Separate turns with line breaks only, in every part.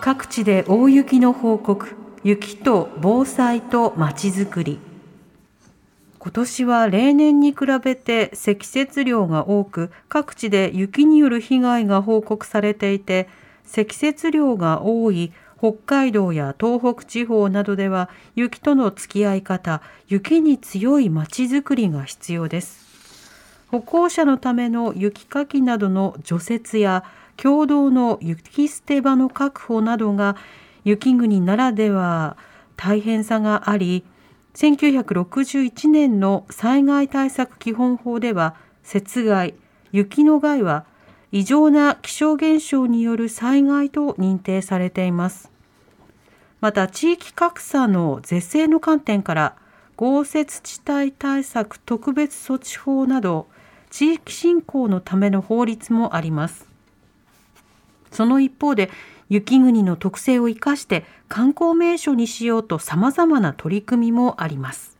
各地で大雪の報告雪と防災とまちづくり。今年は例年に比べて積雪量が多く各地で雪による被害が報告されていて積雪量が多い北海道や東北地方などでは雪との付き合い方雪に強いまちづくりが必要です。歩行者のための雪かきなどの除雪や共同の雪捨て場の確保などが雪国ならでは大変さがあり1961年の災害対策基本法では雪害雪の害は異常な気象現象による災害と認定されています。また地域格差の是正の観点から豪雪地帯対策特別措置法など地域振興のための法律もあります。その一方で雪国の特性を生かして観光名所にしようと様々な取り組みもあります。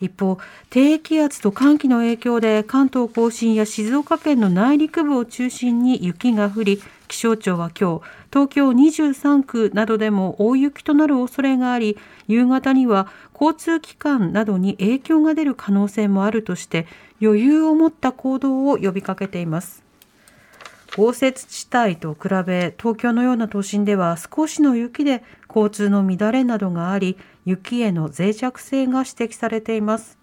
一方低気圧と寒気の影響で関東甲信や静岡県の内陸部を中心に雪が降り気象庁は今日東京23区などでも大雪となる恐れがあり夕方には交通機関などに影響が出る可能性もあるとして余裕を持った行動を呼びかけています。豪雪地帯と比べ東京のような都心では少しの雪で交通の乱れなどがあり雪への脆弱性が指摘されています。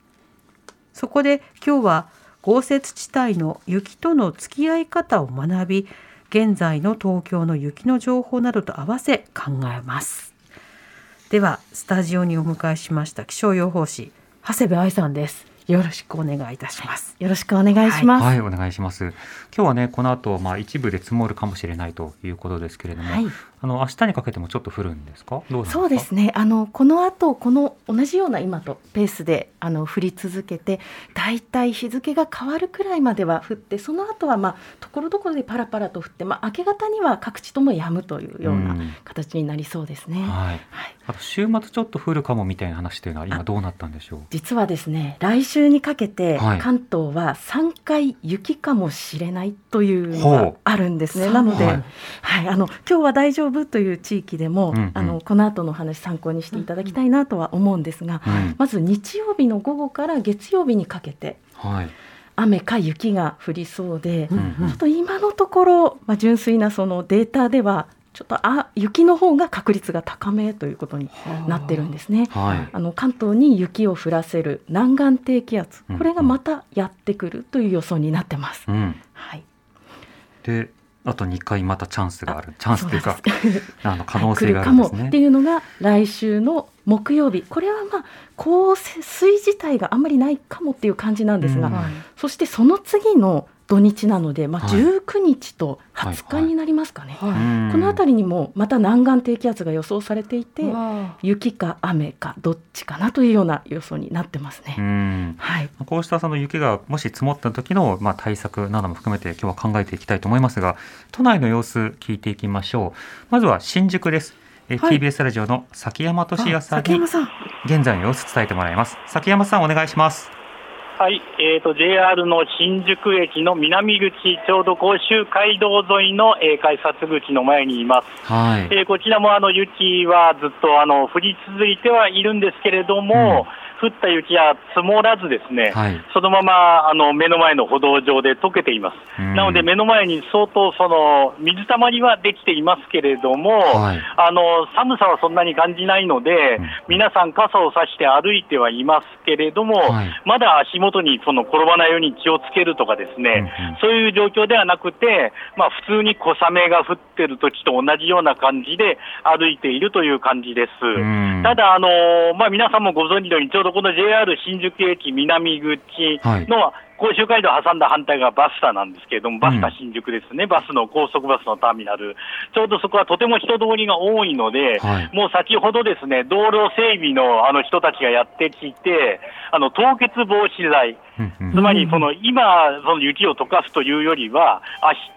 そこで今日は豪雪地帯の雪との付き合い方を学び現在の東京の雪の情報などと合わせ考えます。ではスタジオにお迎えしました気象予報士長谷部愛さんです。よろしくお願いいたします。
よろしくお願いします。
はい、お願いします。今日はね、この後、まあ一部で積もるかもしれないということですけれども、
はい
あの明日にかけてもちょっと降るんですか？どうすか？
そうですね。あのこの後この同じような今とペースであの降り続けて、だいたい日付が変わるくらいまでは降って、その後はまあところどころでパラパラと降って、まあ明け方には各地とも止むというような
うん
形になりそうですね。
はい。
はい。
あと週末ちょっと降るかもみたいな話というのは今どうなったんでしょう？
実はですね、来週にかけて
はい
関東は3回雪かもしれないというのがあるんですね。なので、
は
はいい、あの今日は大丈夫という地域でも、
うんうん
あのこの後のお話参考にしていただきたいなとは思うんですが、
うん
まず日曜日の午後から月曜日にかけて
はい。
雨か雪が降りそうで、
うんうん
ちょっと今のところ、まあ、純粋なそのデータではちょっとあ雪の方が確率が高めということになってるんですね。
はい。
あの関東に雪を降らせる南岸低気圧
うん
これがまたやってくるという予想になってます。
うん。
はい、
で、あと2回またチャンスがある。チャンスというかあの可能性があるんですね
もって。いうのが来週の木曜日これはまあ降水自体があんまりないかもっていう感じなんですが、
うん
そしてその次の土日なので、まあ、
はい。
19日と
はい
20日になりますかね、
うん。
この辺りにもまた南岸低気圧が予想されていて
わ
雪か雨かどっちかなというような予想になってますね。
うん。
はい。
こうしたその雪がもし積もった時のまあ対策なども含めて今日は考えていきたいと思いますが都内の様子聞いていきましょう。まずは新宿です、えー
はい。
TBS ラジオの崎山俊也さんに現在の様子伝えてもらいます。崎山さんお願いします
はい、えー、と JR の新宿駅の南口、ちょうど甲州街道沿いの、えー改札口の前にいます。
はい
えーこちらもあの雪はずっとあの降り続いてはいるんですけれども、降った雪は積もらずですね、
はい。
そのままあの目の前の歩道上で溶けています。
うん。
なので目の前に相当その水たまりはできていますけれども、
はい。
あの寒さはそんなに感じないので、
うん。
皆さん傘を差して歩いてはいますけれども、
はい。
まだ足元にその転ばないように気をつけるとかですね、
うんうん
そういう状況ではなくて、まあ、普通に小雨が降ってる時と同じような感じで歩いているという感じです。
うん。
ただ、あのまあ、皆さんもご存知のように、ちょうどこの JR 新宿駅南口の甲州街道を挟んだ反対側バスタなんですけれども、バスタ新宿ですね、バスの高速バスのターミナル、ちょうどそこはとても人通りが多いので、
はい。
もう先ほどですね、道路整備のあの人たちがやってきて、あの凍結防止剤、
うんうん。
つまりその今、その雪を溶かすというよりは、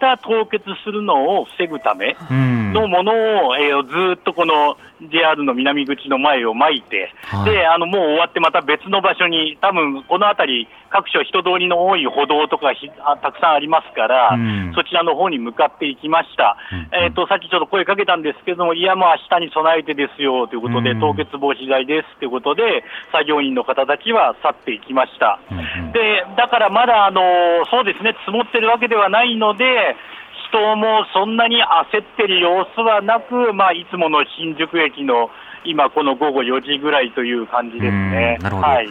明日凍結するのを防ぐため
うん。
のものを、えーずーっとこの JR の南口の前を巻いて、
はい。
であのもう終わってまた別の場所に、多分この辺り、各所人通りの多い歩道とかひあたくさんありますから、
うん。
そちらの方に向かっていきました。
うん。
えっ、と、さっきちょっと声かけたんですけども、いや、もう明日に備えてですよということで、
うん。
凍結防止剤ですということで、作業員の方たちは去っていきました。で、だからまだ、あのそうですね、積もってるわけではないので、人もそんなに焦ってる様子はなく、まあ、いつもの新宿駅の今、この午後4時ぐらいという感じですね。
うんなるほど、
はい、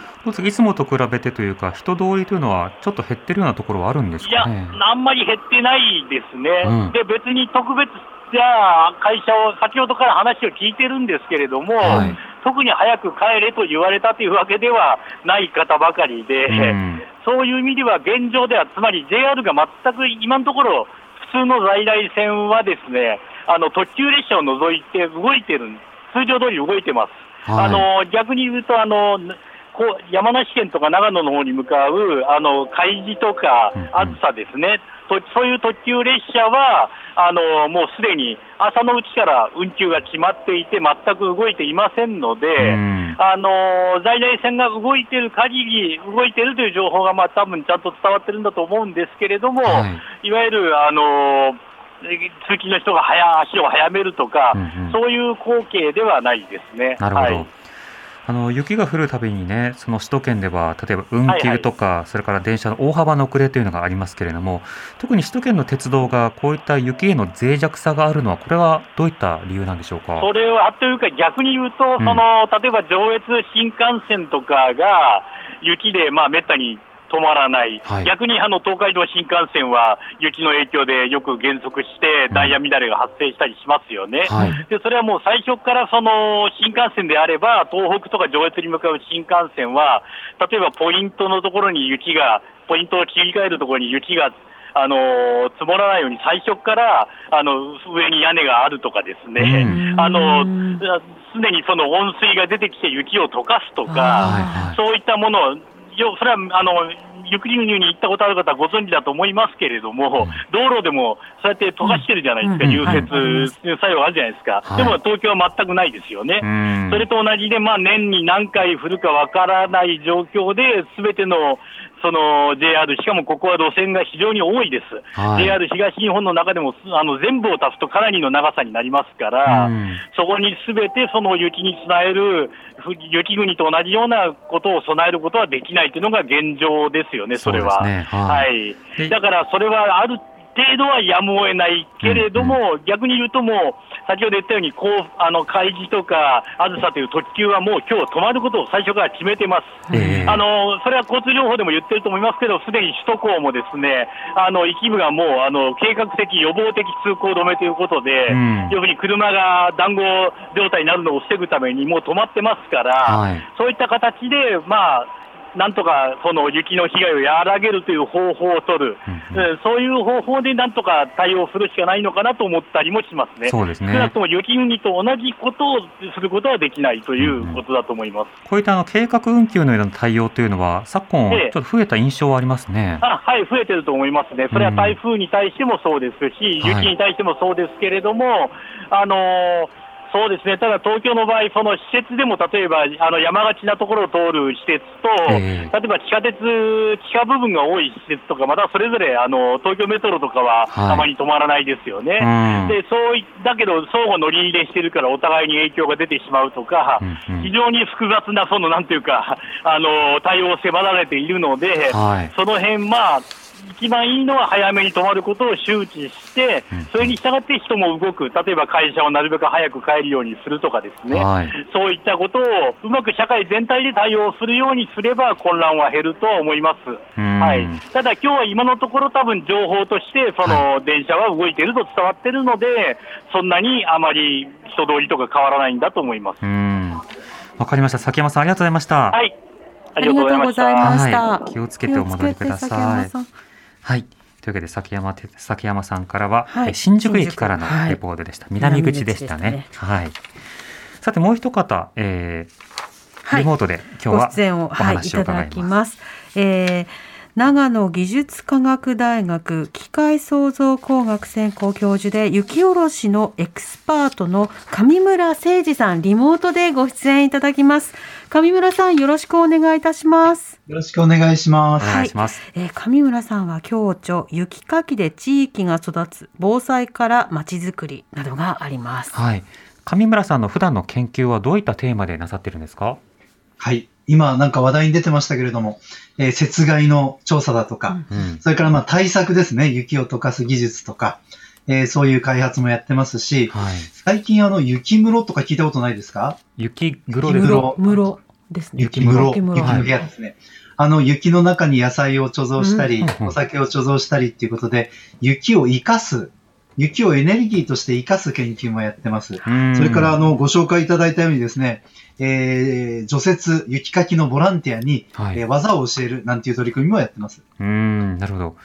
いつもと比べてというか、人通りというのはちょっと減ってるようなところはあるんです
いや、
かね。
あんまり減ってないですね、
うん。
で別に特別、じゃあ、会社を、先ほどから話を聞いてるんですけれども、
はい。
特に早く帰れと言われたというわけではない方ばかりで、
うん。
そういう意味では現状では、つまり JR が全く今のところ、普通の在来線はですね、あの特急列車を除いて動いてる、通常通り動いてます。
はい。
あの逆に言うとあのこう山梨県とか長野の方に向かうあの海事とか
うんうん。
あずさですね、とそういう特急列車はあのもうすでに朝のうちから運休が決まっていて、全く動いていませんので、
うん。
あの在来線が動いてる限り、動いてるという情報が、まあ多分ちゃんと伝わってるんだと思うんですけれども、、
はい
わゆるあの通勤の人が早足を早めるとか、
うんうん。
そういう光景ではないですね。
なるほど、
はい
あの雪が降るたびにね、その首都圏では例えば運休とか、それから電車の大幅な遅れというのがありますけれども、特に首都圏の鉄道がこういった雪への脆弱さがあるのは、これはどういった理由なんでしょうか？
それはというか、逆に言うと、
うん
その例えば上越新幹線とかが雪でまあめったに止まらない、
はい。
逆にあの東海道新幹線は雪の影響でよく減速して、ダイヤ乱れが発生したりしますよね。
はい。
でそれはもう最初からその新幹線であれば、東北とか上越に向かう新幹線は、例えばポイントのところに雪が、ポイントを切り替えるところに雪があの積もらないように最初からあの上に屋根があるとかですね、
うん。
あのすでにその温水が出てきて雪を溶かすとか、
はいはい。
そういったものを、よそれはあの雪国に行ったことある方はご存知だと思いますけれども、道路でもそうやって溶かしてるじゃないですか、
うん。
融
うんはい
雪作用あるじゃないですか、
はい
でも東京は全くないですよね。
うん。
それと同じで、まあ、年に何回降るかわからない状況で、すべてのその JR、しかもここは路線が非常に多いです、
はい。
JR 東日本の中でもあの全部を足すとかなりの長さになりますから、
うん。
そこにすべてその雪に備える、ふ雪国と同じようなことを備えることはできないというのが現状ですよね、それは。
ね。は
はい。
で
だからそれはある程度はやむを得ないけれども、逆に言うともう、先ほど言ったように、こうあの海事とか、あずさという特急はもう今日止まることを最初から決めてます。
ええ。
あのそれは交通情報でも言ってると思いますけど、すでに首都高もですねあの一部がもうあの計画的、予防的通行止めということで、
うん。
要するに車が談合状態になるのを防ぐためにもう止まってますから、
はい。
そういった形で、まあ、なんとかその雪の被害を和らげるという方法を取る、
うん
えーそういう方法でなんとか対応するしかないのかなと思ったりもしますね。
そうですね。
少なくとも雪国と同じことをすることはできないということだと思います。
こういったあの計画運休のような対応というのは、昨今、
ええ。
ちょっと増えた印象はありますね。
あはい、増えてると思いますね、それは台風に対してもそうですし、
はい。
雪に対してもそうですけれども、あのーそうですね、ただ東京の場合、その施設でも例えばあの山がちなところを通る施設と、
ええ。
例えば地下鉄、地下部分が多い施設とか、またそれぞれあの東京メトロとかは
はい。
あまり止まらないですよね。
うん。
でそういだけど、相互乗り入れしてるから、お互いに影響が出てしまうとか、
うんうん。
非常に複雑な、そのなんていうか、あの対応を迫られているので、
はい。
その辺まあ一番いいのは早めに止まることを周知して
うん、
それに従って人も動く、例えば会社をなるべく早く帰るようにするとかですね、
はい。
そういったことをうまく社会全体で対応するようにすれば混乱は減るとは思います。
うん。
はい、ただ、今日は今のところ、多分情報として、その電車は動いていると伝わっているので、そんなにあまり人通りとか変わらないんだと思います。
うん。わかりました。崎山さん、ありがとうございました。
はい、あありがとうございました。
ありがとうございました。
はい。気をつけてお戻りくださいはい。というわけで、崎山て、崎山さんからは、
はい
え新宿駅からのレポートでした。南口でしたね。はい。さて、もう一方、えー
はい
リモートで今日は
ご出演を、
お
はい、い
話を
ただ
伺います。
きます。えー長野技術科学大学機械創造工学専攻教授で雪下ろしのエクスパートの上村誠二さんリモートでご出演いただきます上村さんよろしくお願いいたします
よろしくお願いします。
お願い。
えー上村さんは共著雪かきで地域が育つ防災からまちづくりなどがあります
はい。上村さんの普段の研究はどういったテーマでなさってるんですか？
はい。今なんか話題に出てましたけれども、えー雪害の調査だとか、
うん。
それからまあ対策ですね。雪を溶かす技術とか、えーそういう開発もやってますし、
はい。
最近あの雪室とか聞いたことないですか？
雪黒ですか
雪黒
室ですね
雪室、
雪室
雪の部屋ですね。あの雪の中に野菜を貯蔵したり、
うん
お酒を貯蔵したりっていうことで、雪を生かす、雪をエネルギーとして生かす研究もやってます。
うん
それから、あの、ご紹介いただいたようにですね、えー、除雪、雪かきのボランティアに、
はい
えー技を教えるなんていう取り組みもやってます。
うん、なるほど。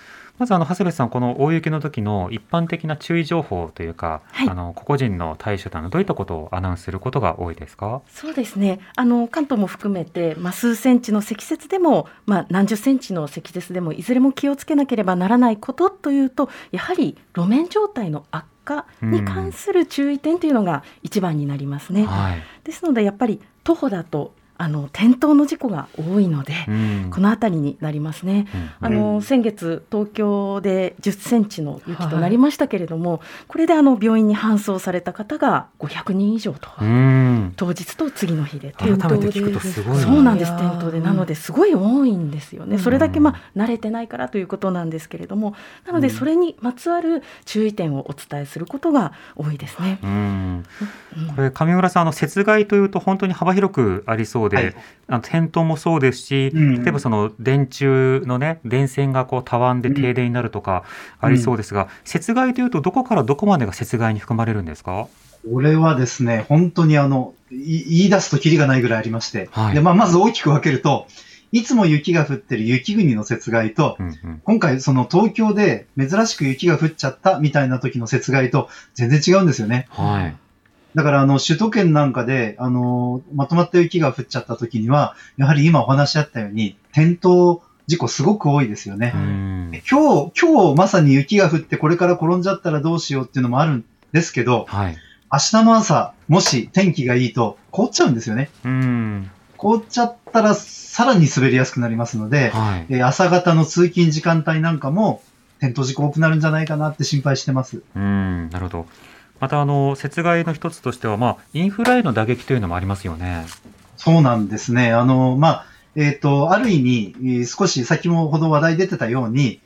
まずあの長谷部さん、この大雪の時の一般的な注意情報というか、
はい
あの個々人の対処というのはどういったことをアナウンスすることが多いですか？
そうですね。あの関東も含めて、まあ、数センチの積雪でも、まあ、何十センチの積雪でもいずれも気をつけなければならないことというとやはり路面状態の悪化に関する注意点というのが一番になりますね。
はい。
ですのでやっぱり徒歩だとあの転倒の事故が多いので、
うん
この辺りになりますね。
うん
あの先月東京で10センチの雪となりましたけれども、これであの病院に搬送された方が500人以上と、
うん。
当日と次の日で
改めて聞くとすごい。
そうなんです転倒でなのですごい多いんですよね、それだけ
うん
まあ慣れてないからということなんですけれどもなのでそれにまつわる注意点をお伝えすることが多いですね。
うん。
うん
これ上村さん、あの雪害というと本当に幅広くありそうで、
はい
あの転倒もそうですし、
うん
例えばその電柱のね電線がこうたわんで停電になるとかありそうですが、雪害というとどこからどこまでが雪害に含まれるんですか？
これはですね、本当にあの、い言い出すとキリがないぐらいありまして、
はい
でまあ、まず大きく分けると、いつも雪が降ってる雪国の雪害と、
うんうん。
今回その東京で珍しく雪が降っちゃったみたいな時の雪害と全然違うんですよね。
はい。
だからあの首都圏なんかで、あの、まとまった雪が降っちゃった時には、やはり今お話しあったように、転倒事故すごく多いですよね。
うん。
今日、今日まさに雪が降ってこれから転んじゃったらどうしようっていうのもあるんですけど、
はい。
明日の朝、もし天気がいいと凍っちゃうんですよね。
うん。
凍っちゃったらさらに滑りやすくなりますので、
はい。
えー朝方の通勤時間帯なんかも転倒事故多くなるんじゃないかなって心配してます。
うん。なるほど。またあの雪害の一つとしては、まあインフラへの打撃というのもありますよね。
そうなんですね。あの、まあ、えっ、と、ある意味、えー少し先もほど話題出てたように、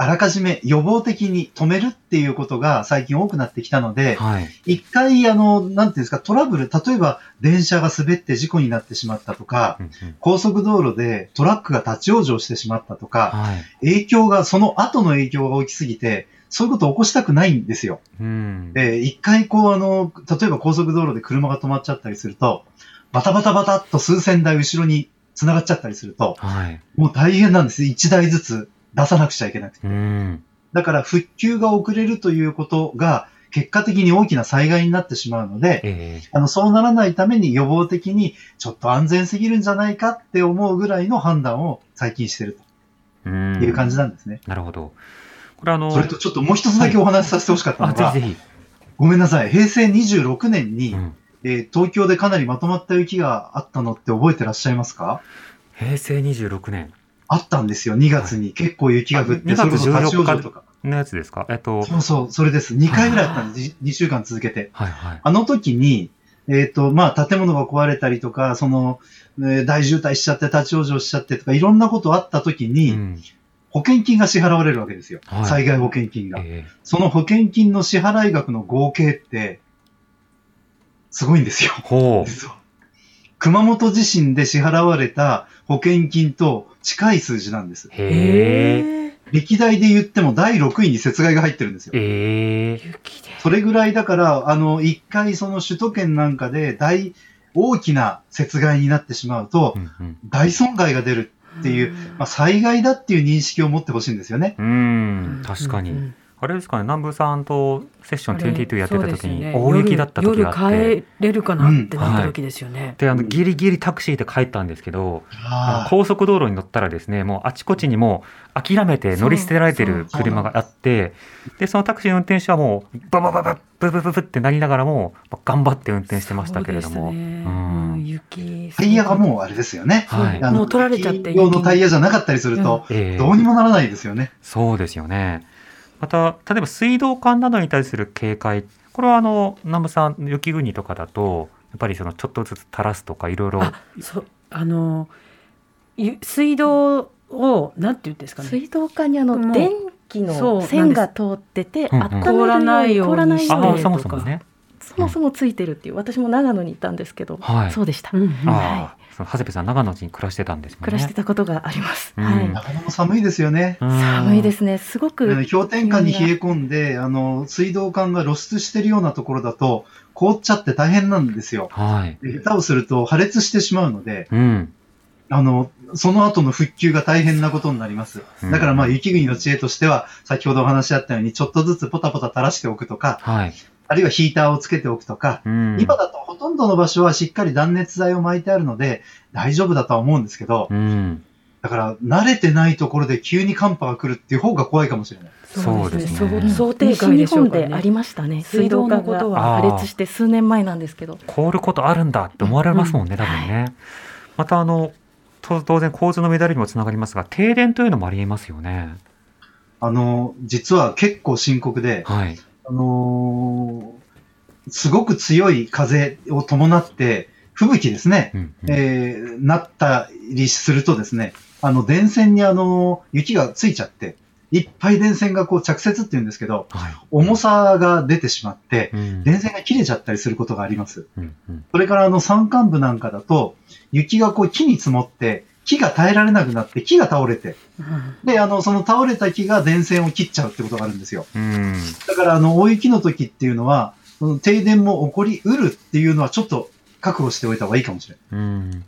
あらかじめ予防的に止めるっていうことが最近多くなってきたので、
はい。
一回、あの、なんていうんですか、トラブル、例えば電車が滑って事故になってしまったとか
う、んうん
高速道路でトラックが立ち往生してしまったとか、
はい。
影響が、その後の影響が大きすぎて、そういうことを起こしたくないんですよ。
うん。
で、一回こう、あの、例えば高速道路で車が止まっちゃったりすると、バタバタバタっと数千台後ろに繋がっちゃったりすると、
はい。
もう大変なんです。一台ずつ出さなくちゃいけなくて。
うん。
だから復旧が遅れるということが、結果的に大きな災害になってしまうので、
ええ
あの、そうならないために予防的に、ちょっと安全すぎるんじゃないかって思うぐらいの判断を最近してる
うん。
という感じなんですね。
なるほど。これあの、
それとちょっともう一つだけお話しさせてほしかった
あ、
のが、
ぜひぜひ。
ごめんなさい。平成26年に、
うん
えー東京でかなりまとまった雪があったのって覚えてらっしゃいますか？
平成26年
あったんですよ。2月に結構雪が降って、
あ2月
それこそ立ち往
14
生とか。
のやつですか？えっと、
そうそう、それです。2回ぐらいあったんです。2週間続けて。
はいはい。
あの時に、えっ、と、まあ、建物が壊れたりとか、その、えー大渋滞しちゃって立ち往生しちゃってとか、いろんなことあった時に、
うん
保険金が支払われるわけですよ。
はい
災害保険金が。
え
その保険金の支払い額の合計って、すごいんですよ。
えほう。
熊本地震で支払われた保険金と近い数字なんです。
へえ。
え
歴代で言っても第6位に雪害が入ってるんですよ。それぐらいだから、あの、一回その首都圏なんかで大、大きな雪害になってしまうと、
うんうん
大損害が出るっていう、まあ、災害だっていう認識を持ってほしいんですよね。
うん、確かに。あれですかね、南部さんとセッション
あれ
22やってた時に大雪だった時があって、
夜夜帰れるかなってなった時ですよね。
で、あの、ギリギリタクシーで帰ったんですけど、あの
あ
高速道路に乗ったらですね、もうあちこちにもう諦めて乗り捨てられてる車があって、で、そのタクシーの運転手はもう、ババババブブブブってなりながらも、まあ頑張って運転してましたけれども。
タイヤがもうあれですよね。
はい
あの
もう取られちゃって。
用のタイヤじゃなかったりすると、
ええ
どうにもならないですよね。
そうですよね。また、例えば水道管などに対する警戒、これはあの、南部さん、雪国とかだと、やっぱりそのちょっとずつ垂らすとかいろいろ、
あ、そうあのゆ水道をなんて言うんですかね。
水道管にあの電気の線が通ってて
うんうん。
温める
凍らないように
凍らないよう
ああ、
に
そもそもね。
そもそもついてるっていう私も長野に行ったんですけど、
はい
そうでした、
うんうん
ああ、その長谷部さん、長野に暮らしてたんですね。
暮らしてたことがあります、
うん
はい
長野も寒いですよね。
うん
寒いですねすごく、
うん氷点下に冷え込んで、あの、水道管が露出してるようなところだと、凍っちゃって大変なんですよ。
はい。
で下手をすると破裂してしまうので、
うん。
あの、その後の復旧が大変なことになります。
うん
だからまあ雪国の知恵としては、先ほどお話しあったように、ちょっとずつポタポタ垂らしておくとか、
はい。
あるいはヒーターをつけておくとか、
うん。
今だとほとんどの場所はしっかり断熱材を巻いてあるので、大丈夫だとは思うんですけど、
うん。
だから慣れてないところで急に寒波が来るっていう方が怖いかもしれない。
そうですね
そう想定
西
外で
日本
しょうからね。
でありましたね水
水道
道管が
のことは
破裂して数年前なんですけど
凍ることあるんだって思われますもんね、
うん
多分ね。また、あの、と当然構図の乱れにもつながりますが、停電というのもありえますよね。
あの、実は結構深刻で、
はい。
あのーすごく強い風を伴って、吹雪ですね、
うんうん
えーなったりするとですね、あの、電線にあの、雪がついちゃって、いっぱい電線がこう着雪って言うんですけど、
はい。
重さが出てしまって、
うん
電線が切れちゃったりすることがあります。
うんうん
それからあの山間部なんかだと、雪がこう木に積もって、木が耐えられなくなって、木が倒れて、
うん
で、あの、その倒れた木が電線を切っちゃうってことがあるんですよ。
うん。
だからあの、大雪の時っていうのは、その停電も起こりうるっていうのはちょっと覚悟しておいた方がいいかもしれない。
うん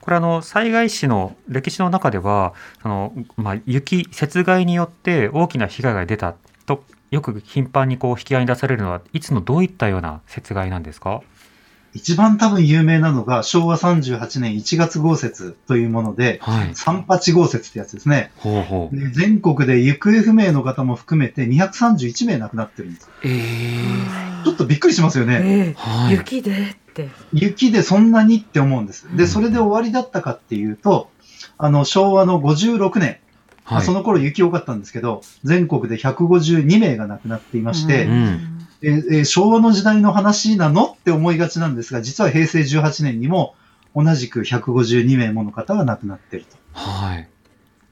これあの災害史の歴史の中ではその、まあ、雪雪害によって大きな被害が出たとよく頻繁にこう引き合いに出されるのはいつのどういったような雪害なんですか？
一番多分有名なのが昭和38年1月豪雪というもので、
はい。
三八豪雪ってやつですね。
ほうほう。
で全国で行方不明の方も含めて231名亡くなってるんです。
えー、
ちょっとびっくりしますよね。
ええ
はい。
雪でって。
雪でそんなにって思うんです。で、
うん
それで終わりだったかっていうと、あの、昭和の56年、まあ
はい。
その頃雪多かったんですけど、全国で152名が亡くなっていまして、
うん
えーえー昭和の時代の話なのって思いがちなんですが、実は平成18年にも同じく152名もの方が亡くなっていると。
はい。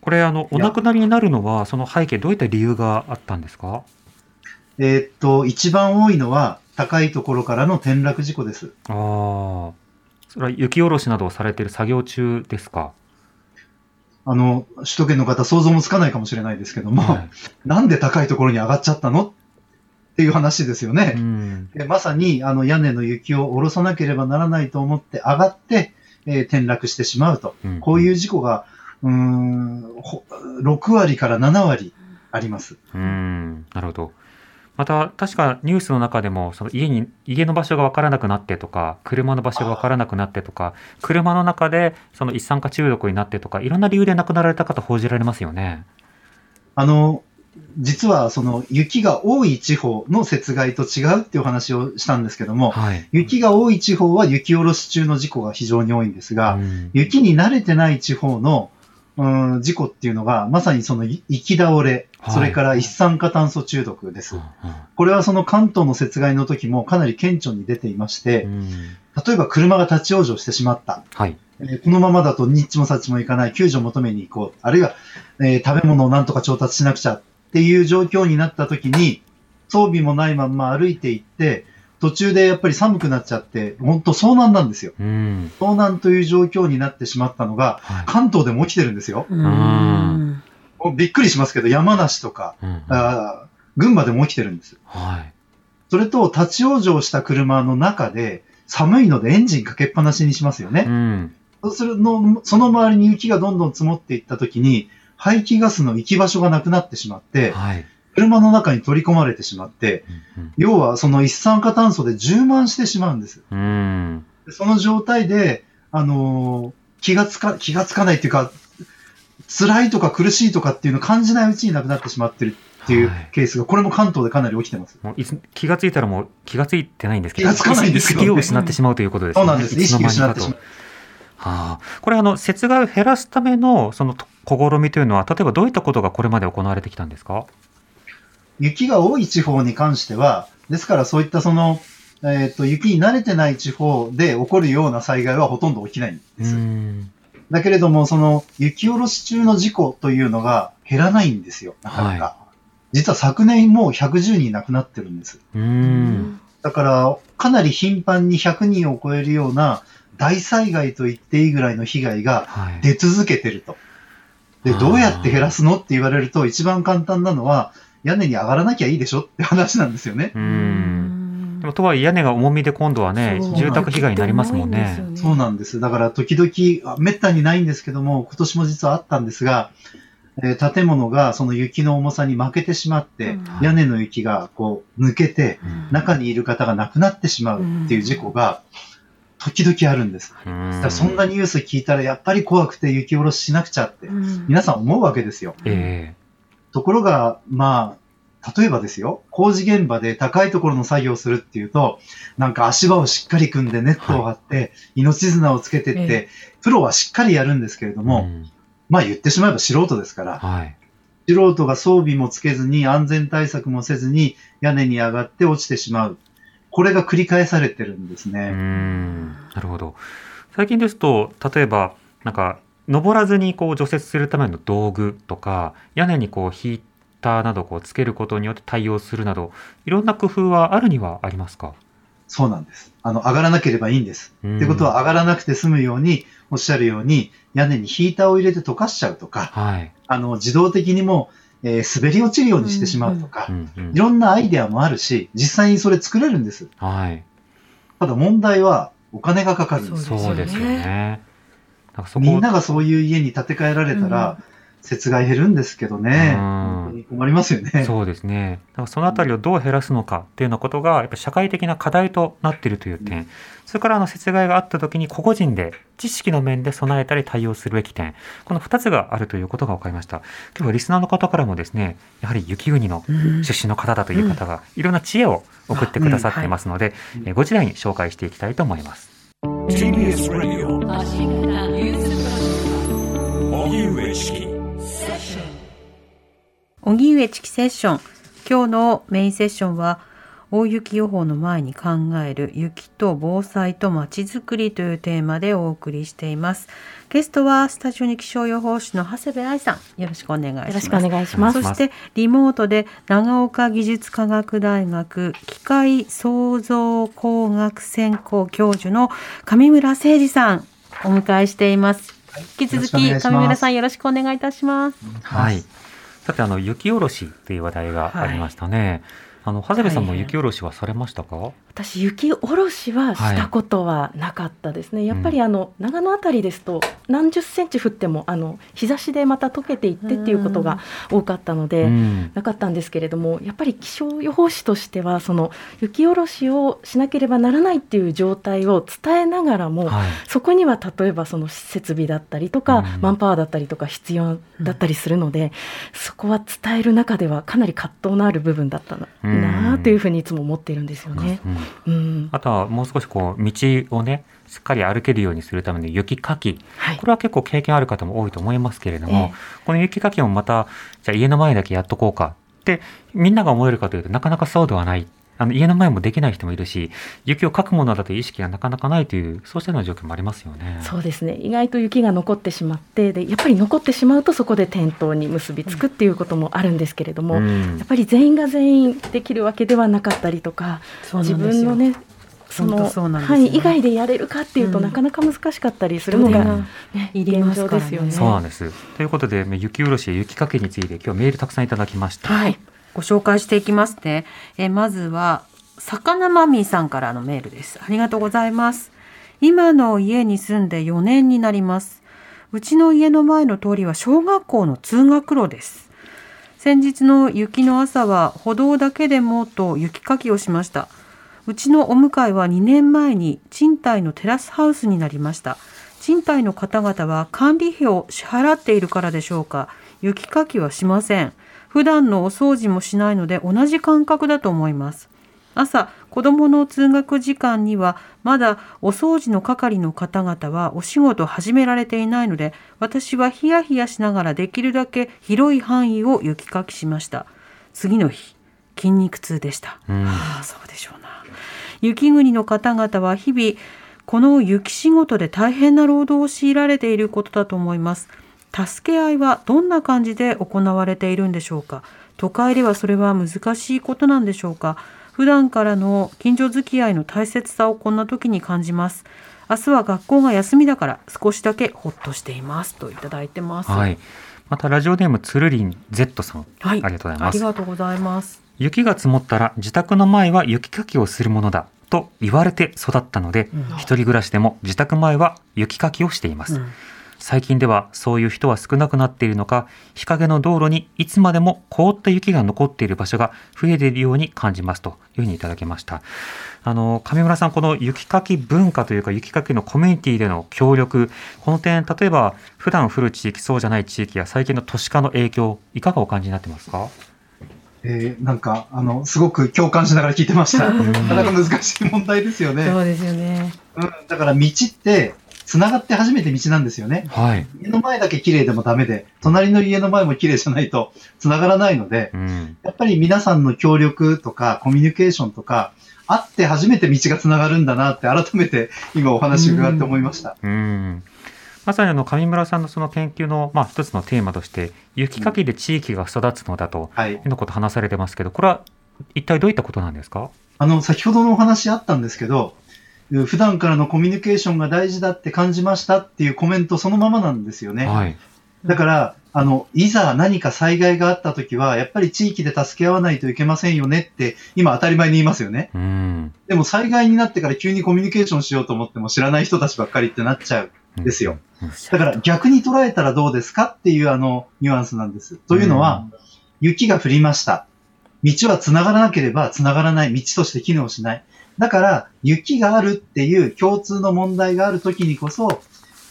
これあのお亡くなりになるのはその背景どういった理由があったんですか？
えーっと、一番多いのは高いところからの転落事故です。
ああ。それは雪下ろしなどをされている作業中ですか？
あの、首都圏の方想像もつかないかもしれないですけども、
はい。
なんで高いところに上がっちゃったのっていう話ですよね。
うん。
でまさにあの屋根の雪を下ろさなければならないと思って上がって、えー転落してしまうと。
うん
こういう事故が、うーん、ほ6割から7割あります。
うん、なるほど。また、確かニュースの中でも、その家に、家の場所がわからなくなってとか、車の場所がわからなくなってとか、車の中でその一酸化中毒になってとか、いろんな理由で亡くなられた方報じられますよね。
あの、実はその雪が多い地方の雪害と違うっていうお話をしたんですけども、
はい。
雪が多い地方は雪下ろし中の事故が非常に多いんですが、
うん
雪に慣れてない地方の、うん、事故っていうのが、まさにそのい行き倒れ、
はい
それから一酸化炭素中毒です。
うん
これはその関東の雪害の時もかなり顕著に出ていまして
う、ん
例えば車が立ち往生してしまった。
はい。
えーこのままだとニッチもサッチもいかない、救助を求めに行こう。あるいは、えー食べ物をなんとか調達しなくちゃっていう状況になった時に、装備もないまんま歩いていって、途中でやっぱり寒くなっちゃって、本当遭難なんですよ。
うん。
遭難という状況になってしまったのが、
はい。
関東でも起きてるんですよ。びっくりしますけど、山梨とか、
うん
あー群馬でも起きてるんです。
はい。
それと、立ち往生した車の中で、寒いのでエンジンかけっぱなしにしますよね。
うん。
そうするの、その周りに雪がどんどん積もっていったときに、排気ガスの行き場所がなくなってしまって、
はい。
車の中に取り込まれてしまって、
うん
要はその一酸化炭素で充満してしまうんです。
うん。
その状態で、あのー気がつか、気がつかないっていうか、辛いとか苦しいとかっていうのを感じないうちになくなってしまってるっていう
はい
ケースが、これも関東でかなり起きてます。
もういつ気がついたらもう気がついてないんですけど、
気がつかないんですけどね
意識を失ってしまうということですね。
そうなんです。意識を失ってしまう。
はあ、これあの雪害を減らすためのそのと試みというのは例えばどういったことがこれまで行われてきたんですか？
雪が多い地方に関しては、ですからそういったその、えっ、と、雪に慣れてない地方で起こるような災害はほとんど起きないん
う
です。
ん。
だけれども、その雪下ろし中の事故というのが減らないんですよ、なかなか。実は昨年もう110人亡くなってるんです。
うん。
だから、かなり頻繁に100人を超えるような大災害と言っていいぐらいの被害が
はい。
出続けてると。で、どうやって減らすの？って言われると、一番簡単なのは、屋根に上がらなきゃいいでしょ？って話なんですよね。
うん。でもとはいえ屋根が重みで今度はね住宅被害になりますもんね。
そうなんです。だから、時々、あめったにないんですけども、今年も実はあったんですが、えー建物がその雪の重さに負けてしまって、
うん
屋根の雪がこう抜けて、
うん
中にいる方が亡くなってしまうっていう事故が、時々あるんです。
うん
だからそんなニュース聞いたら、やっぱり怖くて雪下ろししなくちゃって、皆さん思うわけですよ。
え
ところが、まあ、例えばですよ、工事現場で高いところの作業をするっていうと、なんか足場をしっかり組んでネットを張って、命綱をつけてって、
え
プロはしっかりやるんですけれど
え
も、
ん
まあ言ってしまえば素人ですから、
はい。
素人が装備もつけずに安全対策もせずに屋根に上がって落ちてしまう。これが繰り返されてるんです
う
ね。
ん。なるほど。最近ですと例えばなんか登らずにこう除雪するための道具とか屋根にこうヒーターなどをこうつけることによって対応するなどいろんな工夫はあるにはありますか？
そうなんです。あの、上がらなければいいんです。
うん
ってことは上がらなくて済むように、おっしゃるように、屋根にヒーターを入れて溶かしちゃうとか、
はい。
あの、自動的にも、えー滑り落ちるようにしてしまうとか、
うんうん
いろんなアイデアもあるし、実際にそれ作れるんです。
はい。
ただ問題は、お金がかかるんです。
そうですよね。
みんながそういう家に建て替えられたら、雪害減るんですけどね、
うん
に困りますよね。
そうですね。だからそのあたりをどう減らすのかっていうようなことがやっぱ社会的な課題となっているという点、それからあの雪害があった時に個々人で知識の面で備えたり対応するべき点、この2つがあるということが分かりました。今日はリスナーの方からもですね、やはり雪国の出身の方だという方がいろんな知恵を送ってくださっていますので、ご時代に紹介していきたいと思います。
TBS Radio 荻上チキ
荻上チキセッション。今日のメインセッションは大雪予報の前に考える雪と防災とまちづくりというテーマでお送りしています。ゲストはスタジオに気象予報士の長谷部愛さん。よろしくお願いします。
よろしくお願いします。
そしてリモートで長岡技術科学大学機械創造工学専攻教授の上村誠二さんお迎えしています。引き続き上村さんよろしくお願いいたします。
はい。さてあの雪下ろしという話題がありましたね。あの長谷部さんも雪下ろしはされましたか？
私雪下ろしはしたことはなかったですね、やっぱりあの長野あたりですと何十センチ降ってもあの日差しでまた溶けていってっていうことが多かったので、
うん。
なかったんですけれどもやっぱり気象予報士としてはその雪下ろしをしなければならないっていう状態を伝えながらも、
はい。
そこには例えばその設備だったりとか、
うん。
マンパワーだったりとか必要だったりするので、そこは伝える中ではかなり葛藤のある部分だったな,、というふうにいつも思っているんですよね。
うん。
うん
あとはもう少しこう道をねしっかり歩けるようにするための雪かき。
はい。
これは結構経験ある方も多いと思いますけれども、
え
この雪かきもまたじゃあ家の前だけやっとこうかってみんなが思えるかというとなかなかそうではないあの家の前もできない人もいるし雪をかくものだという意識がなかなかないというそうしたような状況もありますよね。
そうですね意外と雪が残ってしまってでやっぱり残ってしまうとそこで転倒に結びつくっていうこともあるんですけれども、
うん
やっぱり全員が全員できるわけではなかったりとか自分のねその範囲以外でやれるかっていうと、
うん
なかなか難しかったりするのが、現状ですよね。
そうなんです。ということで雪下ろしや雪かきについて今日メールたくさんいただきました。
はい、ご紹介していきますね。えまずは魚まみさんからのメールです。ありがとうございます。今の家に住んで4年になります。うちの家の前の通りは小学校の通学路です。先日の雪の朝は歩道だけでもと雪かきをしました。うちのお向かいは2年前に賃貸のテラスハウスになりました。賃貸の方々は管理費を支払っているからでしょうか。雪かきはしません。普段のお掃除もしないので同じ感覚だと思います。朝、子供の通学時間にはまだお掃除の係の方々はお仕事を始められていないので、私はヒヤヒヤしながらできるだけ広い範囲を雪かきしました。次の日、筋肉痛でした。
うん
はあ、そうでしょうな。雪国の方々は日々、この雪仕事で大変な労働を強いられていることだと思います。助け合いはどんな感じで行われているんでしょうか？都会ではそれは難しいことなんでしょうか？普段からの近所付き合いの大切さをこんな時に感じます。明日は学校が休みだから少しだけほっとしていますといただいてます。
はい。またラジオネームつるりん Z さん、
はい
ありがとうござい
あ
ます。
りがとうございます。
雪が積もったら自宅の前は雪かきをするものだと言われて育ったので、一人暮らしでも自宅前は雪かきをしています。
うん
最近ではそういう人は少なくなっているのか、日陰の道路にいつまでも凍った雪が残っている場所が増えているように感じますというふうにいただきました。あの、上村さん、この雪かき文化というか雪かきのコミュニティでの協力、この点、例えば普段降る地域、そうじゃない地域や最近の都市化の影響、いかがお感じになってますか？
えーなんか、あの、すごく共感しながら聞いてました。なかなか難しい問題ですよね。
そうですよね。
うん、だから道って、繋がって初めて道なんですよね。
はい。
家の前だけ綺麗でもダメで、隣の家の前も綺麗じゃないと繋がらないので、
うん。
やっぱり皆さんの協力とかコミュニケーションとか、あって初めて道が繋がるんだなって改めて今お話伺って思いました。
うん。まさにあの上村さんのその研究のまあ一つのテーマとして雪かきで地域が育つのだと
はい。
いうのことを話されてますけど、これは一体どういったことなんですか？
あの、先ほどのお話あったんですけど、う普段からのコミュニケーションが大事だって感じましたっていうコメントそのままなんですよね。
はい。
だから、あの、いざ何か災害があった時は、やっぱり地域で助け合わないといけませんよねって、今当たり前に言いますよね。
うん。
でも災害になってから急にコミュニケーションしようと思っても知らない人たちばっかりってなっちゃうんですよ。だから逆に捉えたらどうですかっていうあのニュアンスなんです。というのは、雪が降りました。道は繋がらなければ繋がらない道として機能しない。だから、雪があるっていう共通の問題がある時にこそ、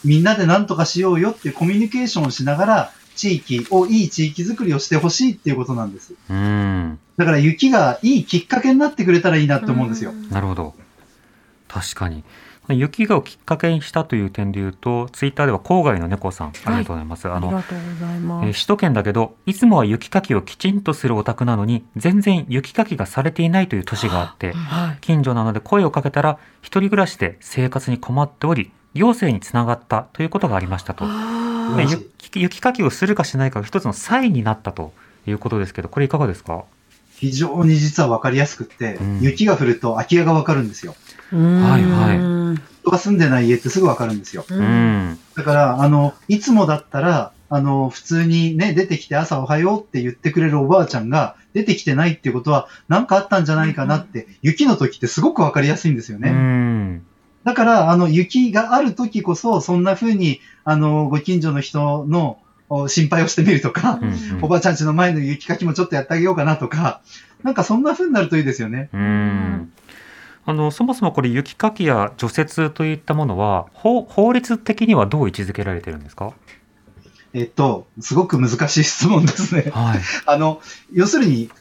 みんなで何とかしようよっていうコミュニケーションをしながら、地域を、いい地域づくりをしてほしいっていうことなんです。
うん。
だから雪がいいきっかけになってくれたらいいなって思うんですよ。
なるほど。確かに。雪がをきっかけにしたという点で言うと、ツイッターでは郊外の猫さん、ありがとうございます。
あ
の
がとうござい
えー
ます。
首都圏だけど、いつもは雪かきをきちんとするお宅なのに、全然雪かきがされていないという都市があって、
はい。
近所なので声をかけたら、一人暮らしで生活に困っており、行政につながったということがありましたと。雪雪かきをするかしないかが一つのサインになったということですけど、これいかがですか？
非常に実は分かりやすくって、
うん
雪が降ると空き家が分かるんですよ。
ー
はいはい
うん
人が住んでない家ってすぐ分かるんですよ。
う
うん
ん。
だから、あの、いつもだったら、あの、普通にね、出てきて朝おはようって言ってくれるおばあちゃんが出てきてないっていうことは、なんかあったんじゃないかなって、雪の時ってすごく分かりやすいんですよ
う
ね。
ん。
だから、あの、雪がある時こそ、そんな風に、あの、ご近所の人のお心配をしてみるとか、
うん
おばあちゃんちの前の雪かきもちょっとやってあげようかなとか、なんかそんな風になるといいですよね。
うん。あの、そもそもこれ雪かきや除雪といったものは、法法律的にはどう位置づけられてるんですか？
えっと、すごく難しい質問ですね。
はい。
あの、要するに、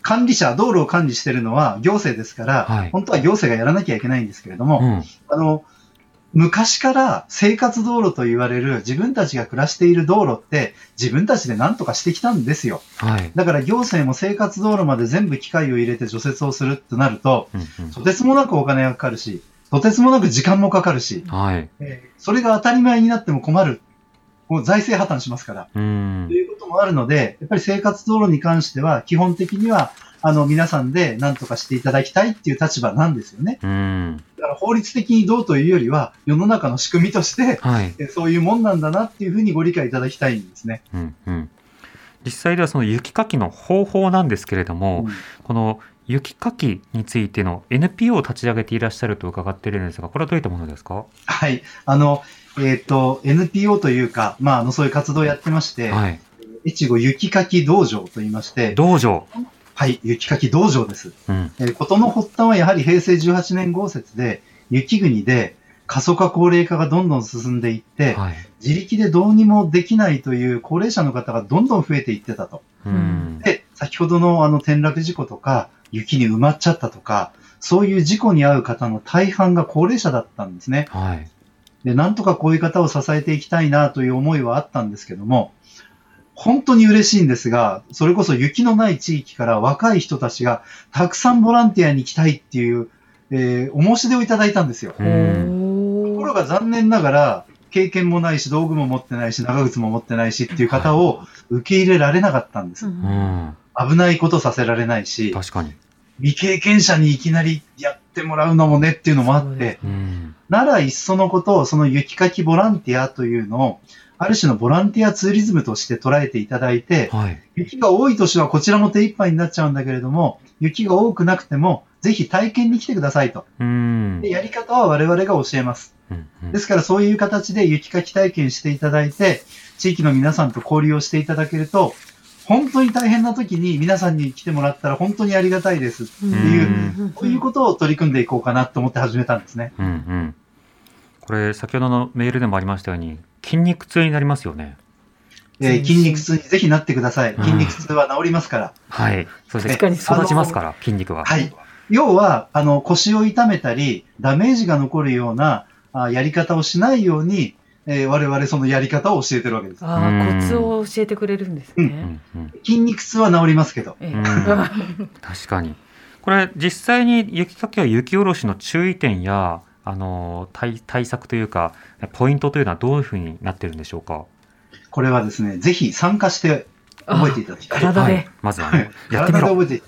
管理者、道路を管理してるのは行政ですから、
はい
本当は行政がやらなきゃいけないんですけれども、
うん。
あの、昔から生活道路と言われる自分たちが暮らしている道路って自分たちで何とかしてきたんですよ。
はい。
だから行政も生活道路まで全部機械を入れて除雪をするってなると、
うんうん
とてつもなくお金がかかるし、とてつもなく時間もかかるし、
はい。
えーそれが当たり前になっても困る。もう財政破綻しますから。
うん
と。いうこともあるので、やっぱり生活道路に関しては、基本的には、あの、皆さんで何とかしていただきたいっていう立場なんですよね。
うん。
だから法律的にどうというよりは、世の中の仕組みとして、
はい。
えそういうもんなんだなっていうふうにご理解いただきたいんですね。
うんうん。実際ではその雪かきの方法なんですけれども、この雪かきについての NPO を立ち上げていらっしゃると伺っているんですが、これはどういったものですか？
はい。あの、えっ、と、NPO というか、まあ、あの、そういう活動をやってまして、
はい。
越後雪かき道場と言いまして、
道場。
はい、雪かき道場です。
うん。
えーことの発端はやはり平成18年豪雪で、雪国で過疎化高齢化がどんどん進んでいって、
はい。
自力でどうにもできないという高齢者の方がどんどん増えていってたと。
うん。
で、先ほどのあの転落事故とか、雪に埋まっちゃったとか、そういう事故に遭う方の大半が高齢者だったんですね。
はい。
で、なんとかこういう方を支えていきたいなという思いはあったんですけども、本当に嬉しいんですが、それこそ雪のない地域から若い人たちがたくさんボランティアに来たいっていう、えーお申し出をいただいたんですよ。
うん。
ところが残念ながら、経験もないし、道具も持ってないし、長靴も持ってないしっていう方を受け入れられなかったんです。
うん。
危ないことさせられないし、
確かに。
未経験者にいきなりやってもらうのもねっていうのもあって、
うん。
ならいっそのことを、その雪かきボランティアというのを、ある種のボランティアツーリズムとして捉えていただいて、
はい。
雪が多い年はこちらも手一杯になっちゃうんだけれども、雪が多くなくても、ぜひ体験に来てくださいと。
うん。
でやり方は我々が教えます。ですからそういう形で雪かき体験していただいて、地域の皆さんと交流をしていただけると、本当に大変な時に皆さんに来てもらったら本当にありがたいですっていう、こういうことを取り組んでいこうかなと思って始めたんですね。
うんうん。これ、先ほどのメールでもありましたように、筋肉痛になりますよね。
えー筋肉痛にぜひなってください。
うん
筋肉痛は治りますから。
はい。そして、
確かに
育ちますから、筋肉は。
はい。要は、あの、腰を痛めたり、ダメージが残るようなあやり方をしないように、えー我々そのやり方を教えてるわけです。
あ
うん
あ、コツを教えてくれるんです
う
ね。
うんうん
筋肉痛は治りますけど。
ええ
うん確かに。これ、実際に雪かきは雪下ろしの注意点や、あの対対策というか、ポイントというのはどういうふうになってるんでしょうか？
これはですね、ぜひ参加して覚えていただきたい。
体で
はい、まずはね、やってみろ。
体で覚えて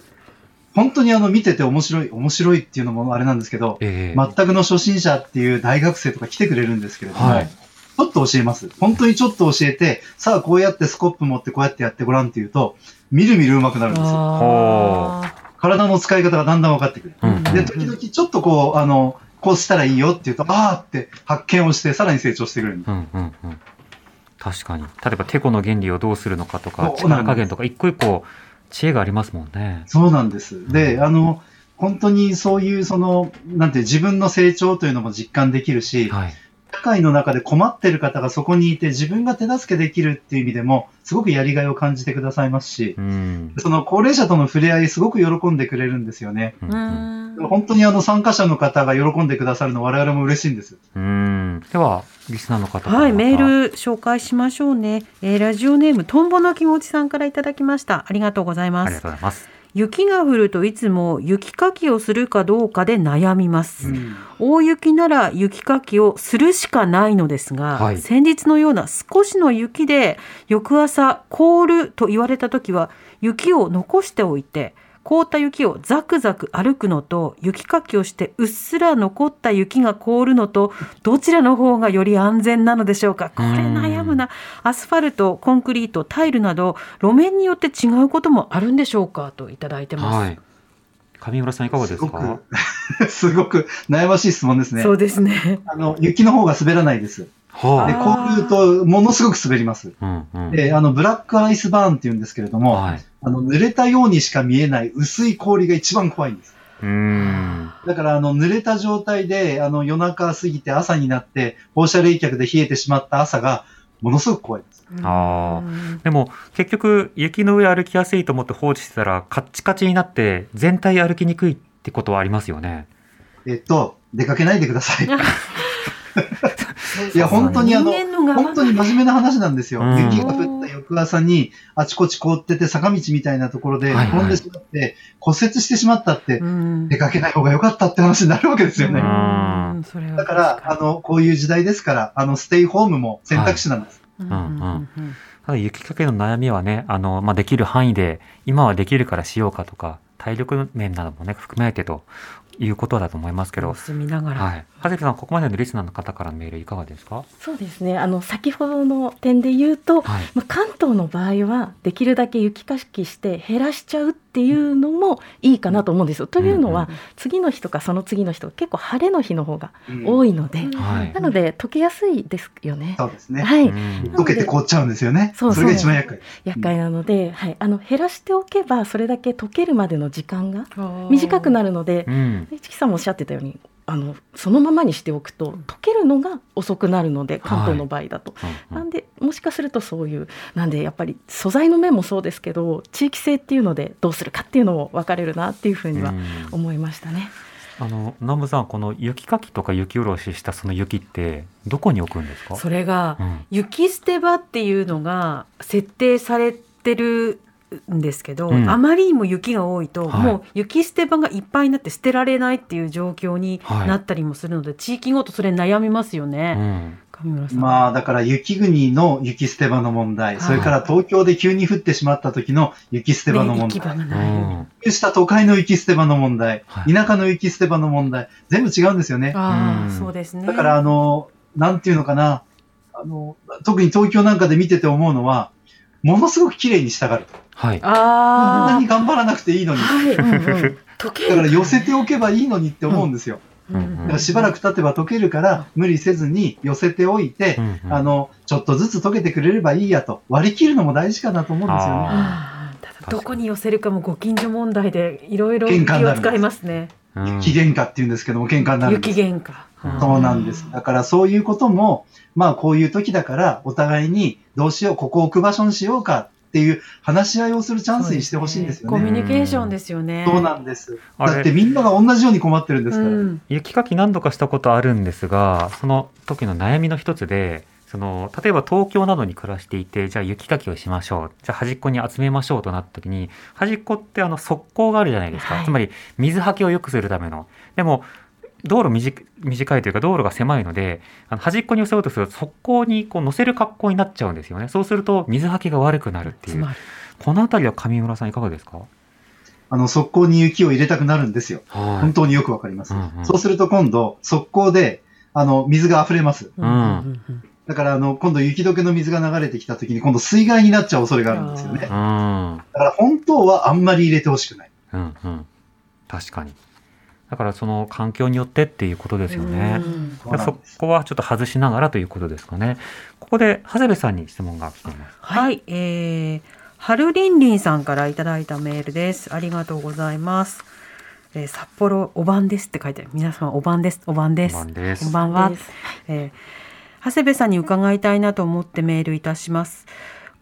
本当にあの見てて面白い、面白いっていうのもあれなんですけど、
ええ
全くの初心者っていう大学生とか来てくれるんですけれども、
はい
ちょっと教えます。本当にちょっと教えて、さあこうやってスコップ持ってこうやってやってごらんって言うと、みるみる上手くなるんですよ。
あ
体の使い方がだんだん分かってくる。
うん
で、時々ちょっとこう、あの、こうしたらいいよって言うと、あーって発見をして、さらに成長してくれる。
うんうんうん。確かに。例えば、テコの原理をどうするのかとか、力加減とか、一個一個知恵がありますもんね。
そうなんです。で、あの、本当にそういう、その、なんて自分の成長というのも実感できるし、
はい。
社会の中で困ってる方がそこにいて自分が手助けできるっていう意味でも、すごくやりがいを感じてくださいますし
う、ん。
その高齢者との触れ合いすごく喜んでくれるんですよね。
うん
本当にあの参加者の方が喜んでくださるの我々も嬉しいんです。
うん。では、リスナーの方
はい、メール紹介しましょうね。えーラジオネームトンボの気持ちさんからいただきました。ありがとうございます
ありがと。うございます。
雪が降るといつも雪かきをするかどうかで悩みます。
うん
大雪なら雪かきをするしかないのですが、
はい
先日のような少しの雪で翌朝凍ると言われた時は雪を残しておいて凍った雪をザクザク歩くのと雪かきをしてうっすら残った雪が凍るのとどちらの方がより安全なのでしょうか？これ悩むな。アスファルトコンクリートタイルなど路面によって違うこともあるんでしょうか？といただいてます、
はい。上村さんいかがです
すご
か
く、すごく悩ましい質問ですね。
そうですね。
あの、雪の方が滑らないです。で、
はあ。
こういうと、ものすごく滑ります。
うんうん。
で、あの、ブラックアイスバーンって言うんですけれども、
はい。
あの、濡れたようにしか見えない薄い氷が一番怖いんです。
うーん。
だから、あの、濡れた状態で、あの、夜中過ぎて朝になって、放射冷却で冷えてしまった朝が、ものすごく怖いです。
あでも結局雪の上歩きやすいと思って放置してたらカッチカチになって全体歩きにくいってことはありますよね。
えっと、出かけないでください。いや、本当にあの、本当に真面目な話なんですよ。
うん。
雪が降った翌朝に、あちこち凍ってて坂道みたいなところで
はいはい。
転んでしまって、骨折してしまったって、
うん。
出かけない方が良かったって話になるわけですよね。だから、あの、こういう時代ですから、あの、ステイホームも選択肢なんです。
うん
うんうん。ただ雪かけの悩みはね、あの、まあ、できる範囲で、今はできるからしようかとか、体力面などもね、含めてと、いうことだと思いますけど、
住みながら、
はい、長谷部さんここまでのリスナーの方からのメールいかがですか？
そうですね。あの先ほどの点で言うと、
はい。
まあ、関東の場合はできるだけ雪かきして減らしちゃうっていうのもいいかなと思うんですよ。というのは、
うん
次の日とかその次の日とか結構晴れの日の方が
うん。
多いので、
はい。
なので溶けやすいですよね。
そうですね。
はい、
うん。
溶けて凍っちゃうんですよね。
そう
それが一番厄介。
厄介なので、はい、あの減らしておけばそれだけ溶けるまでの時間が短
短
くなるので、
うん
市木さんもおっしゃってたようにあのそのままにしておくと溶けるのが遅くなるので関東の場合だと。
うん
なんでもしかするとそういうなんでやっぱり素材の面もそうですけど地域性っていうのでどうするかっていうのも分かれるなっていうふうには
うん。
思いましたね。
あの南部さんこの雪かきとか雪下ろししたその雪ってどこに置くんですか？
それが、
うん。
雪捨て場っていうのが設定されてるんですけど、
うん。
あまりにも雪が多いと、
はい。
もう雪捨て場がいっぱいになって捨てられないっていう状況に
はい。
なったりもするので、地域ごとそれ悩みますよ
う
ね、
ん。
上村さん。
まあ、だから雪国の雪捨て場の問題、
はい。
それから東京で急に降ってしまった時の雪捨て場の
ね
問題、
行き場が
う
した都会の雪捨て場の問題、
はい。
田舎の雪捨て場の問題、全部違うんですよね。
ああ、
うん。
そうですね。
だから、あの、なんていうのかな、あの、特に東京なんかで見てて思うのは、ものすごく綺麗にしたがる。
はい
こんな
あ
に頑張らなくていいのに。
あ、はい、うんうん、溶け
だから寄せておけばいいのにって思うんですよ。
うんうん
だからしばらく経てば溶けるから、無理せずに寄せておいて、
うんうん
あの、ちょっとずつ溶けてくれればいいやと。割り切るのも大事かなと思うんですよね。
ただどこに寄せるかもご近所問題でいろいろ気を使いますね。
うん
雪喧嘩って言うんですけども、喧嘩になるんです。
雪喧嘩。
うん
そうなんです。だからそういうことも、まあこういう時だから、お互いにどうしよう、ここを置く場所にしようかっていう話し合いをするチャンスにしてほしいんですよね。
コミュニケーションですよね。
そうなんです。
あれ
だってみんなが同じように困ってるんですから。
うん
雪かき何度かしたことあるんですがその時の悩みの一つでその例えば東京などに暮らしていてじゃあ雪かきをしましょうじゃあ端っこに集めましょうとなった時に端っこってあの側溝があるじゃないですか、
はい
つまり水はけを良くするためのでも道路短短いというか道路が狭いのであの端っこに寄せようとすると側溝にこう乗せる格好になっちゃうんですよねそうすると水はけが悪くなるっていうこの辺りは上村さんいかがですか？
あの、側溝に雪を入れたくなるんですよ。
は
本当によくわかります。
うんうん
そうすると今度、側溝で、あの、水が溢れます。
うん
うん
だから、あの、今度雪解けの水が流れてきた時に、今度水害になっちゃう恐れがあるんですよね。だ
うん
から本当はあんまり入れてほしくない。
うんうん、確かにだからその環境によってっていうことですよね。
うん
そこはちょっと外しながらということですかね。ここで長谷部さんに質問が来ています。
はい、えー、はるりんりんさんからいただいたメールです。ありがとうございます。えー札幌おばんですって書いてある。皆様おばんです。おばんです。
おばんです
こんばんは
です。
えー長谷部さんに伺いたいなと思ってメールいたします。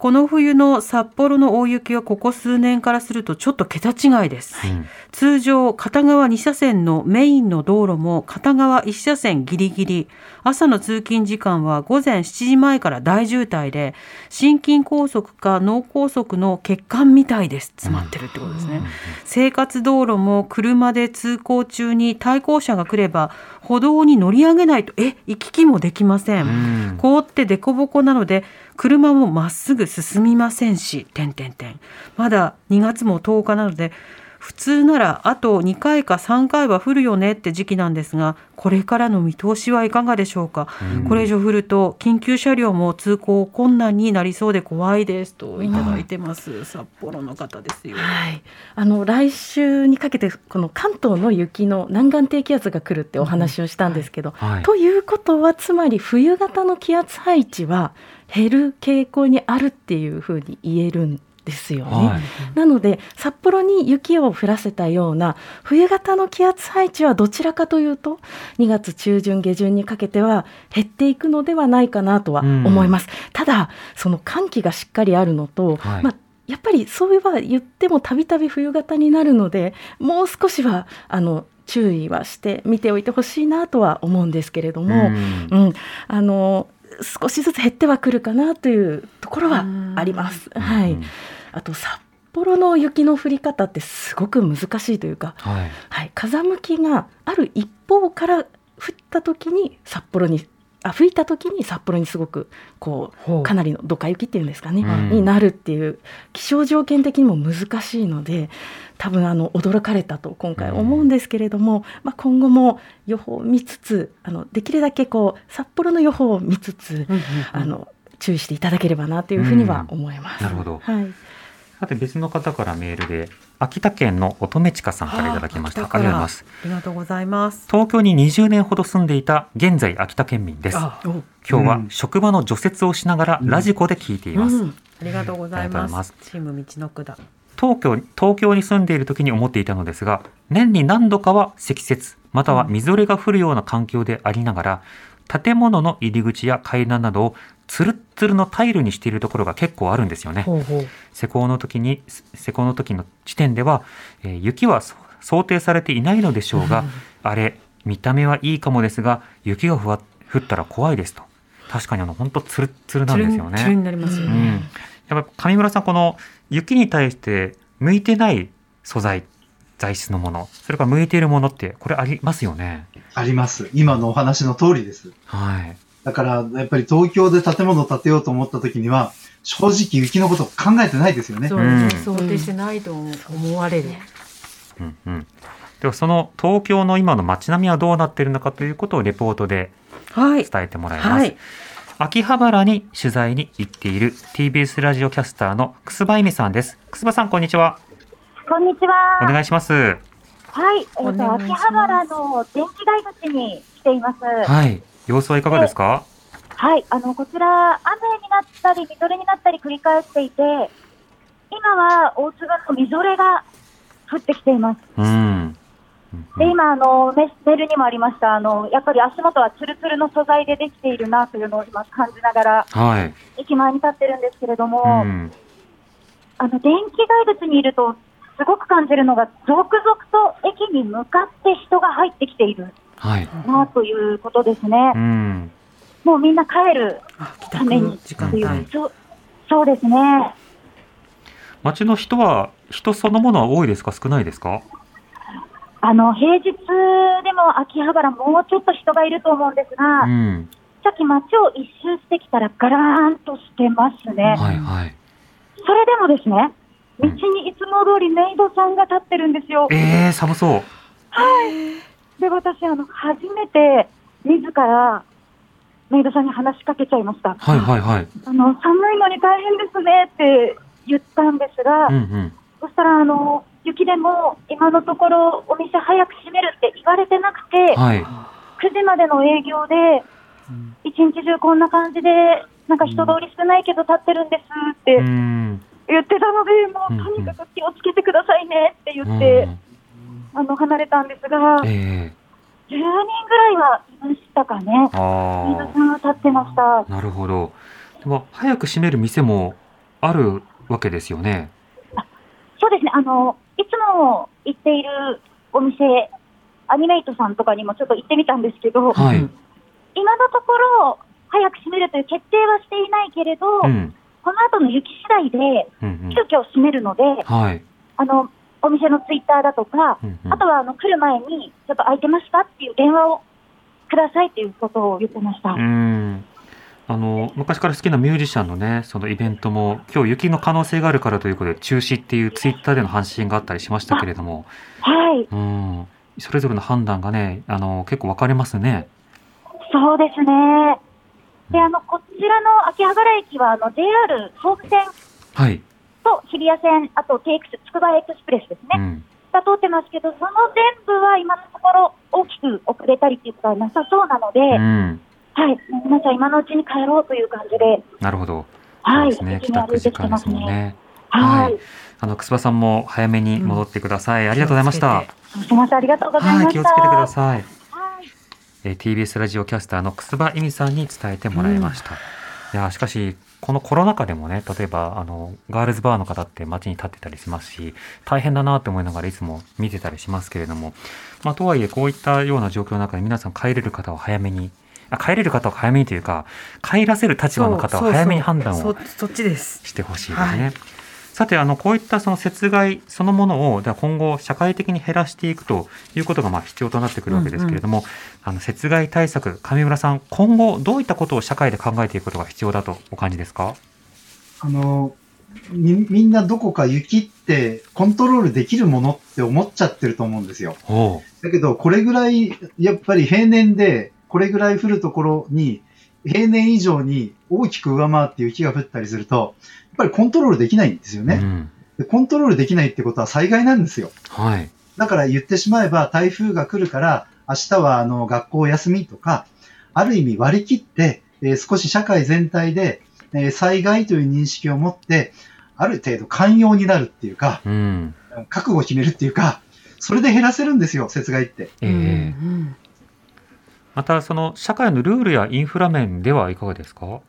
この冬の札幌の大雪はここ数年からするとちょっと桁違いです。
うん
通常片側2車線のメインの道路も片側1車線ギリギリ。朝の通勤時間は午前7時前から大渋滞で心筋梗塞か脳梗塞の血管みたいです。詰まってるってことですね、生活道路も車で通行中に対向車が来れば歩道に乗り上げないとえ行き来もできません、
うん。
凍って凸凹なので車もまっすぐ進みませんし点点点まだ2月も10日なので普通ならあと2回か3回は降るよねって時期なんですがこれからの見通しはいかがでしょうか、
うん。
これ以上降ると緊急車両も通行困難になりそうで怖いですといただいてます、札幌の方ですよ、
はい、あの来週にかけてこの関東の雪の南岸低気圧が来るってお話をしたんですけど、
はい。
ということはつまり冬型の気圧配置は減る傾向にあるっていうふうに言えるんですよね。
はい。
なので札幌に雪を降らせたような冬型の気圧配置はどちらかというと2月中旬下旬にかけては減っていくのではないかなとは思います。ただその寒気がしっかりあるのと、
はい。
まあやっぱりそういえば言ってもたびたび冬型になるのでもう少しはあの注意はして見ておいてほしいなとは思うんですけれども、
うん。
うん、あの少しずつ減ってはくるかなというところはあります。はい、
うん
あと札幌の雪の降り方ってすごく難しいというか、
はい。
はい、風向きがある一方から降った時に札幌にあ吹いた時に札幌にすごくこ
う。
かなりのドカ雪っていうんですかね、
うん。
になるっていう気象条件的にも難しいので多分あの驚かれたと今回思うんですけれども、まあ、今後も予報を見つつあのできるだけこう札幌の予報を見つつ、あの注意していただければなというふうには思います。
なるほど
はい
さて別の方からメールで秋田県の乙女千佳さんからいただきました。あ
あ
りがとうございます。
ありがとうございます。
東京に20年ほど住んでいた現在秋田県民です。
あ、
今日は
うん
職場の除雪をしながらラジコで聞いています。
うん
ありがとうござい
ありがとうござい
ま。
ます
チーム道のくだ。
東京東京に住んでいる時に思っていたのですが年に何度かは積雪またはみぞれが降るような環境でありながら建物の入り口や階段などをつるっつるのタイルにしているところが結構あるんですよね。
ほうほう。
施工の時に施工の時の時点では、えー雪はそ想定されていないのでしょうが、あれ見た目はいいかもですが雪がふわ降ったら怖いですと確かにあの本当つるっつるなんですよね。
つるんになりますよ
うん、
ね。
やっぱ上村さんこの雪に対して向いてない素材材質のものそれから向いているものってこれありますよね。
あります。今のお話の通りです。
はい。
だから、やっぱり東京で建物を建てようと思った時には、正直雪のこと考えてないですよね。
そう
うん
想定してないと思われる。
うんうん。ではその東京の今の街並みはどうなっているのかということをレポートで
はい。
伝えてもらいます。
はい。
秋葉原に取材に行っている TBS ラジオキャスターの楠葉恵美さんです。楠葉さんこんにちは。
こんにちは。
お願いします。
はい、えっ、と、
お願いします
秋葉原の電気街口に来ています。はい、
はい。様子はいかがですか？
あの、こちら、雨になったり、みぞれになったり繰り返していて、今は大粒のみぞれが降ってきています。
うん。うん
で、今、あの、メメールにもありました、あの、やっぱり足元はツルツルの素材でできているなというのを今感じながら、
はい。
駅前に立ってるんですけれども、
うん。
あの、電気街口にいると、すごく感じるのが、続々と駅に向かって人が入ってきている
はい。
なということですね。
うん。
もうみんな帰るために
宅時間
っていう、
帯。
そうそうですね。
街の人は人そのものは多いですか？少ないですか？
あの、平日でも秋葉原もうちょっと人がいると思うんですが、
うん。
さっき街を一周してきたらガラーンとしてますね。
はいはい。
それでもですね、道にいつも通りメイドさんが立ってるんですよ。
えー、寒そう。
で、私、あの、初めて自らメイドさんに話しかけちゃいました。
はいはいはい。
あの、寒いのに大変ですねって言ったんですが、
うんうん。
そしたら、あの、雪でも今のところお店早く閉めるって言われてなくて、
はい。
9時までの営業で、一日中こんな感じで、なんか人通り少ないけど立ってるんですって
うん。
言ってたので、も
う
とにかく気をつけてくださいねって言
う
って、
ん。
あの、離れたんですが、10
え
人ぐらいはいましたかね。皆さんは立ってました。
あ。なるほど。でも早く閉める店もあるわけですよね。
そうですね、あの、いつも行っているお店、アニメイトさんとかにもちょっと行ってみたんですけど、
はい。
今のところ、早く閉めるという決定はしていないけれど、
うん。
この後の雪次第で、急遽閉めるので、
はい。
あの、お店のツイッターだとか、
うんうん
あとはあの来る前に、ちょっと空いてますかっていう電話をくださいっていうことを言ってました。
うん。あの昔から好きなミュージシャンのねそのイベントも今日雪の可能性があるからということで中止っていうツイッターでの発信があったりしましたけれども、
はい、
うん、それぞれの判断がねあの結構分かれますね。
そうですね。で、あの、こちらの秋葉原駅は、あの、JR 総武線
はい。
と日比谷線、あと TX つくばエクスプレスですね。
うん。
が通ってますけど、その全部は今のところ大きく遅れたりっていうことはなさそうなので、
うん。
はい、皆さん今のうちに帰ろうという感じで、
なるほど。
はい、
ですね。帰宅時間です。もんね。
はい、
あの、楠葉さんも早めに戻ってください。ありがとうございました。
すみません、ありがとうございま
はい、
した。
気をつけてください。
はい
えー TBS ラジオキャスターの楠葉恵美さんに伝えてもらいました。いやーしかしこのコロナ禍でもね例えばあのガールズバーの方って街に立ってたりしますし大変だなって思いながらいつも見てたりしますけれども、まあ、とはいえこういったような状況の中で皆さん帰れる方は早めにあ帰れる方は早めにというか帰らせる立場の方は早めに判断を
そうそそっちです。
してほしいですね。
はい
さてあのこういったその雪害そのものをでは今後社会的に減らしていくということがまあ必要となってくるわけですけれども、あの雪害対策、上村さん、今後どういったことを社会で考えていくことが必要だとお感じですか？
あの、み、みんなどこか雪ってコントロールできるものって思っちゃってると思うんですよ。だけど、これぐらい、やっぱり平年で、これぐらい降るところに、平年以上に大きく上回って雪が降ったりすると、やっぱりコントロールできないんですよね。
うん
でコントロールできないってことは災害なんですよ。
はい。
だから言ってしまえば台風が来るから明日はあの学校休みとか、ある意味割り切って、えー少し社会全体で、えー災害という認識を持って、ある程度寛容になるっていうか、
うん。
覚悟を決めるっていうか、それで減らせるんですよ、雪害って。
ええ
うん
また、その社会のルールやインフラ面ではいかがですか？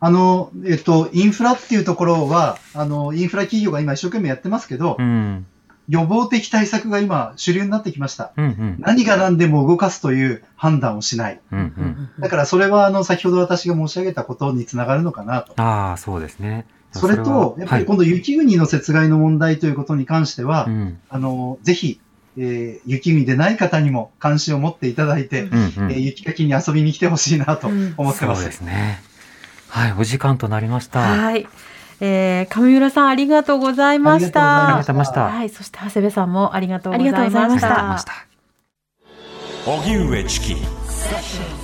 あの、えっと、インフラっていうところは、あの、インフラ企業が今一生懸命やってますけど、
うん。
予防的対策が今主流になってきました。
うんうん。
何が何でも動かすという判断をしない。
うんうん。
だからそれはあの先ほど私が申し上げたことにつながるのかなと。
ああ、そうですね。
それと、やっぱり今度雪国の雪害の問題ということに関しては、
はいうん
あの、ぜひ、えー雪国でない方にも関心を持っていただいて、
うんうん
えー雪かきに遊びに来てほしいなと
うん
思ってます。
そうですね。はい、お時間となりました。
はい。えー、上村さんありがとうございました
ありがとうございました。
はい、そして長谷部さんもありがとうございま
ありがとうございま
し
した
ありがとうございま
た
し。た。
荻上チキ